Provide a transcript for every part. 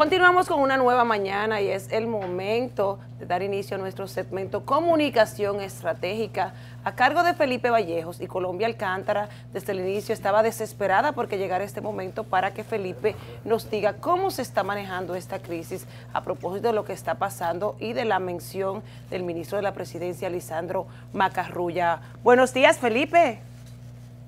Continuamos con una nueva mañana y es el momento de dar inicio a nuestro segmento Comunicación Estratégica a cargo de Felipe Vallejos y Colombia Alcántara. Desde el inicio estaba desesperada porque llegara este momento para que Felipe nos diga cómo se está manejando esta crisis a propósito de lo que está pasando y de la mención del ministro de la Presidencia, Lisandro Macarrulla. Buenos días, Felipe.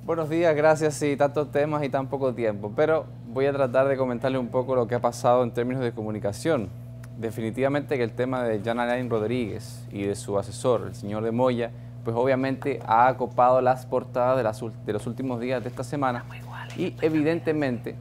Buenos días, gracias. Sí, tantos temas y tan poco tiempo, pero voy a tratar de comentarle un poco lo que ha pasado en términos de comunicación. Definitivamente que el tema de Jan Alain Rodríguez y de su asesor, el señor de Moya, pues obviamente ha acopado las portadas de, los últimos días de esta semana y evidentemente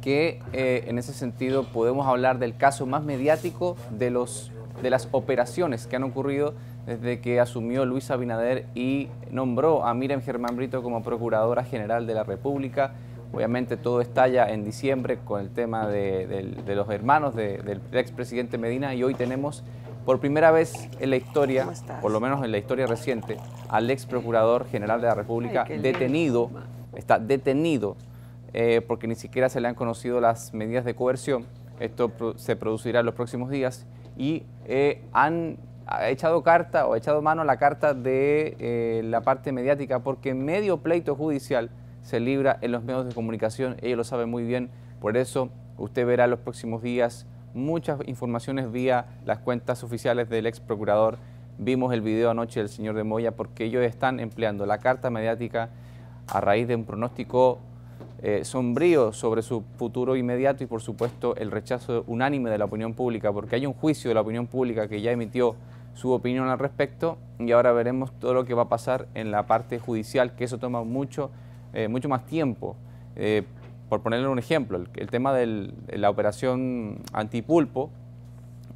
que eh, en ese sentido podemos hablar del caso más mediático de, los, de las operaciones que han ocurrido desde que asumió Luis Abinader y nombró a Miriam Germán Brito como Procuradora General de la República. Obviamente todo estalla en diciembre con el tema de, los hermanos del expresidente Medina y hoy tenemos por primera vez en la historia, por lo menos en la historia reciente, al ex procurador general de la República detenido, está detenido eh, porque ni siquiera se le han conocido las medidas de coerción. Esto se producirá en los próximos días y eh, han ha echado carta o ha echado mano a la carta de eh, la parte mediática porque medio pleito judicial se libra en los medios de comunicación, ellos lo saben muy bien, por eso usted verá en los próximos días muchas informaciones vía las cuentas oficiales del ex procurador. Vimos el video anoche del señor de Moya porque ellos están empleando la carta mediática a raíz de un pronóstico eh, sombrío sobre su futuro inmediato y por supuesto el rechazo unánime de la opinión pública, porque hay un juicio de la opinión pública que ya emitió su opinión al respecto y ahora veremos todo lo que va a pasar en la parte judicial, que eso toma mucho, eh, mucho más tiempo. Eh, por ponerle un ejemplo, el, tema de la operación antipulpo,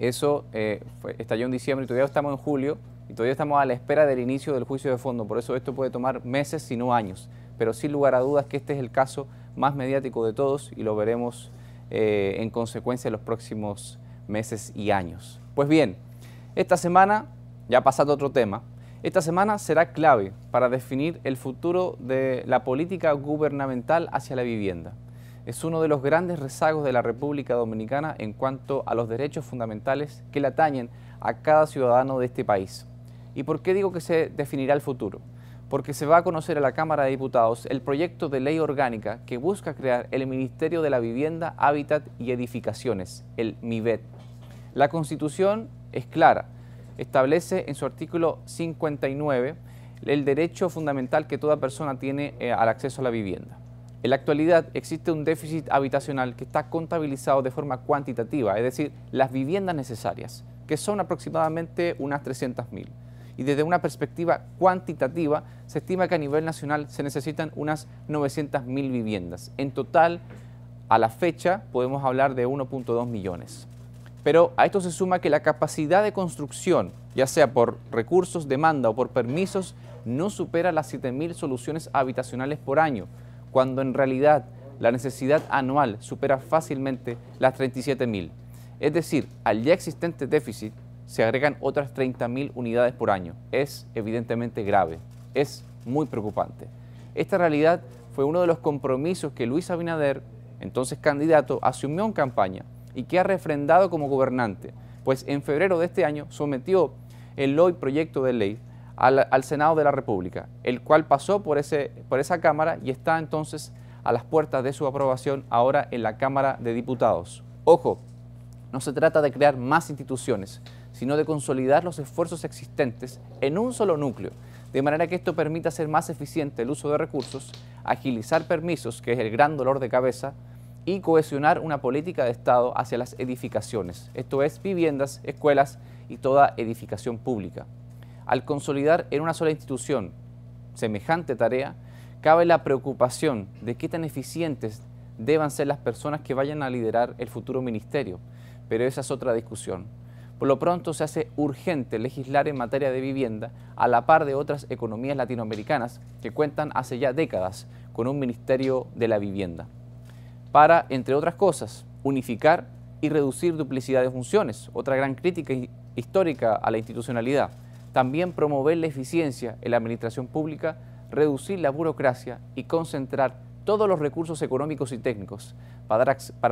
eso eh, estalló en diciembre y todavía estamos en julio y todavía estamos a la espera del inicio del juicio de fondo, por eso esto puede tomar meses, si no años, pero sin lugar a dudas que este es el caso más mediático de todos y lo veremos en consecuencia en los próximos meses y años. Pues bien, esta semana, ya pasando a otro tema, esta semana será clave para definir el futuro de la política gubernamental hacia la vivienda. Es uno de los grandes rezagos de la República Dominicana en cuanto a los derechos fundamentales que le atañen a cada ciudadano de este país. ¿Y por qué digo que se definirá el futuro? Porque se va a conocer a la Cámara de Diputados el proyecto de ley orgánica que busca crear el Ministerio de la Vivienda, Hábitat y Edificaciones, el MIVET. La Constitución es clara. Establece en su artículo 59 el derecho fundamental que toda persona tiene eh, al acceso a la vivienda. En la actualidad existe un déficit habitacional que está contabilizado de forma cuantitativa, es decir, las viviendas necesarias, que son aproximadamente unas 300.000. Y desde una perspectiva cuantitativa, se estima que a nivel nacional se necesitan unas 900.000 viviendas. En total, a la fecha, podemos hablar de 1.2 millones. Pero a esto se suma que la capacidad de construcción, ya sea por recursos, demanda o por permisos, no supera las 7.000 soluciones habitacionales por año, cuando en realidad la necesidad anual supera fácilmente las 37.000. Es decir, al ya existente déficit se agregan otras 30.000 unidades por año. Es evidentemente grave, es muy preocupante. Esta realidad fue uno de los compromisos que Luis Abinader, entonces candidato, asumió en campaña y que ha refrendado como gobernante, pues en febrero de este año sometió el hoy proyecto de ley al, Senado de la República, el cual pasó por, ese, por esa Cámara y está entonces a las puertas de su aprobación ahora en la Cámara de Diputados. Ojo, no se trata de crear más instituciones, sino de consolidar los esfuerzos existentes en un solo núcleo, de manera que esto permita hacer más eficiente el uso de recursos, agilizar permisos, que es el gran dolor de cabeza, y cohesionar una política de Estado hacia las edificaciones, esto es viviendas, escuelas y toda edificación pública. Al consolidar en una sola institución semejante tarea, cabe la preocupación de qué tan eficientes deban ser las personas que vayan a liderar el futuro ministerio, pero esa es otra discusión. Por lo pronto se hace urgente legislar en materia de vivienda a la par de otras economías latinoamericanas que cuentan hace ya décadas con un Ministerio de la Vivienda para, entre otras cosas, unificar y reducir duplicidad de funciones, otra gran crítica histórica a la institucionalidad. También promover la eficiencia en la administración pública, reducir la burocracia y concentrar todos los recursos económicos y técnicos para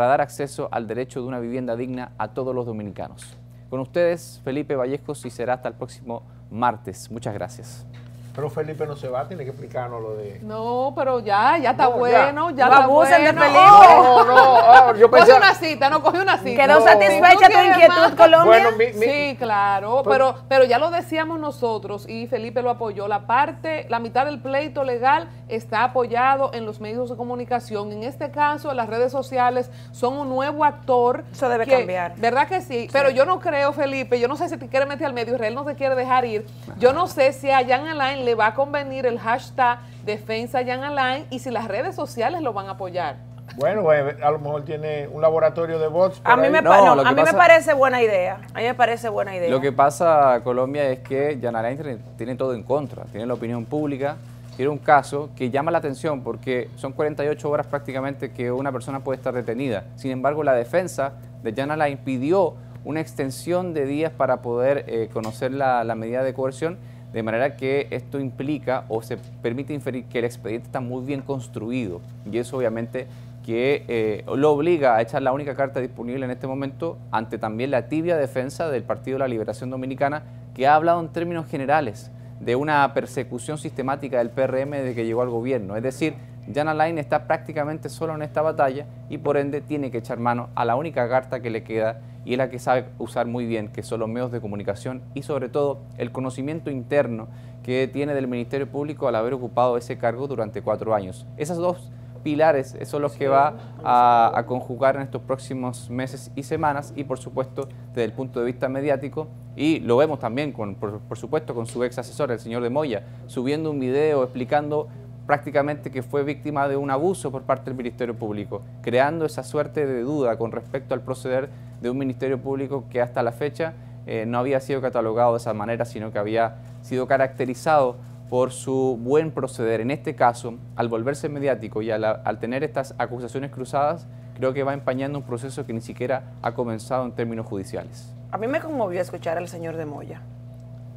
dar, acceso al derecho de una vivienda digna a todos los dominicanos. Con ustedes, Felipe Vallejos, y será hasta el próximo martes. Muchas gracias. Pero Felipe no se va, tiene que explicarnos lo de. No, pero ya, ya está bueno, ya, no está abusen bueno. de Felipe. No, no, ah, yo Coge pensé. una cita, no coge una cita. ¿Quedó No. satisfecha tu inquietud, más- Colombia? Bueno, mi- mi- Sí, claro, pero, pero ya lo decíamos nosotros y Felipe lo apoyó. La parte, la mitad del pleito legal está apoyado en los medios de comunicación. En este caso, las redes sociales son un nuevo actor. Eso debe que- cambiar. ¿Verdad que sí? Pero yo no creo, Felipe, yo no sé si te quiere meter al medio, Israel no te quiere dejar ir. Yo no sé si a Jan Alain le va a convenir el hashtag defensa Jan Alain y si las redes sociales lo van a apoyar. Bueno, pues, a lo mejor tiene un laboratorio de bots. A mí, me, No, no, a mí me parece buena idea. A mí me parece buena idea. Lo que pasa, Colombia, es que Jan Alain tiene, tiene todo en contra. Tiene la opinión pública, tiene un caso que llama la atención porque son 48 horas prácticamente que una persona puede estar detenida. Sin embargo, la defensa de Jan Alain pidió una extensión de días para poder eh, conocer la, la medida de coerción, de manera que esto implica o se permite inferir que el expediente está muy bien construido. Y eso obviamente que eh, lo obliga a echar la única carta disponible en este momento ante también la tibia defensa del Partido de la Liberación Dominicana, que ha hablado en términos generales de una persecución sistemática del PRM desde que llegó al gobierno. Es decir, Jan Alain está prácticamente solo en esta batalla y por ende tiene que echar mano a la única carta que le queda y es la que sabe usar muy bien, que son los medios de comunicación y sobre todo el conocimiento interno que tiene del Ministerio Público al haber ocupado ese cargo durante cuatro años. Esas dos pilares son los que va a, conjugar en estos próximos meses y semanas y por supuesto desde el punto de vista mediático y lo vemos también con, por supuesto con su ex asesor, el señor de Moya, subiendo un video explicando prácticamente que fue víctima de un abuso por parte del Ministerio Público, creando esa suerte de duda con respecto al proceder de un Ministerio Público que hasta la fecha eh, no había sido catalogado de esa manera, sino que había sido caracterizado por su buen proceder. En este caso, al volverse mediático y al, al tener estas acusaciones cruzadas, creo que va empañando un proceso que ni siquiera ha comenzado en términos judiciales. A mí me conmovió escuchar al señor de Moya.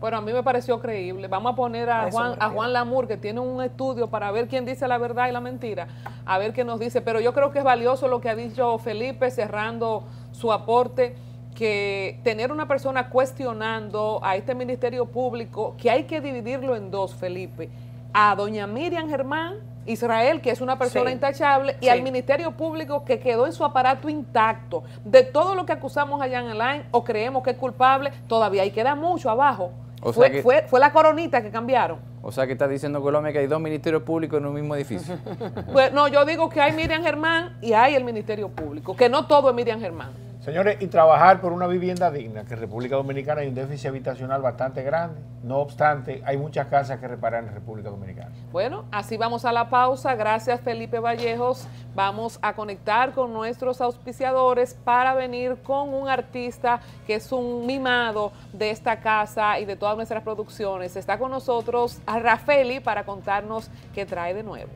Bueno, a mí me pareció creíble. Vamos a poner A Juan, a. Juan Lamour, que tiene un estudio para ver quién dice la verdad y la mentira, a ver qué nos dice. Pero yo creo que es valioso lo que ha dicho Felipe, cerrando su aporte, que tener una persona cuestionando a este Ministerio Público, que hay que dividirlo en dos, Felipe, a doña Miriam Germán, Israel, que es una persona Sí. intachable, y Sí. al Ministerio Público que quedó en su aparato intacto. De todo lo que acusamos a Jan Alain o creemos que es culpable, todavía ahí queda mucho abajo. O fue, sea que- fue, fue la coronita que cambiaron. O sea que está diciendo Colombia que hay dos ministerios públicos en un mismo edificio. Pues, no, yo digo que hay Miriam Germán y hay el Ministerio Público, que no todo es Miriam Germán. Señores, y trabajar por una vivienda digna, que en República Dominicana hay un déficit habitacional bastante grande. No obstante, hay muchas casas que reparar en República Dominicana. Bueno, así vamos a la pausa. Gracias Felipe Vallejos. Vamos a conectar con nuestros auspiciadores para venir con un artista que es un mimado de esta casa y de todas nuestras producciones. Está con nosotros a Rafeli para contarnos qué trae de nuevo.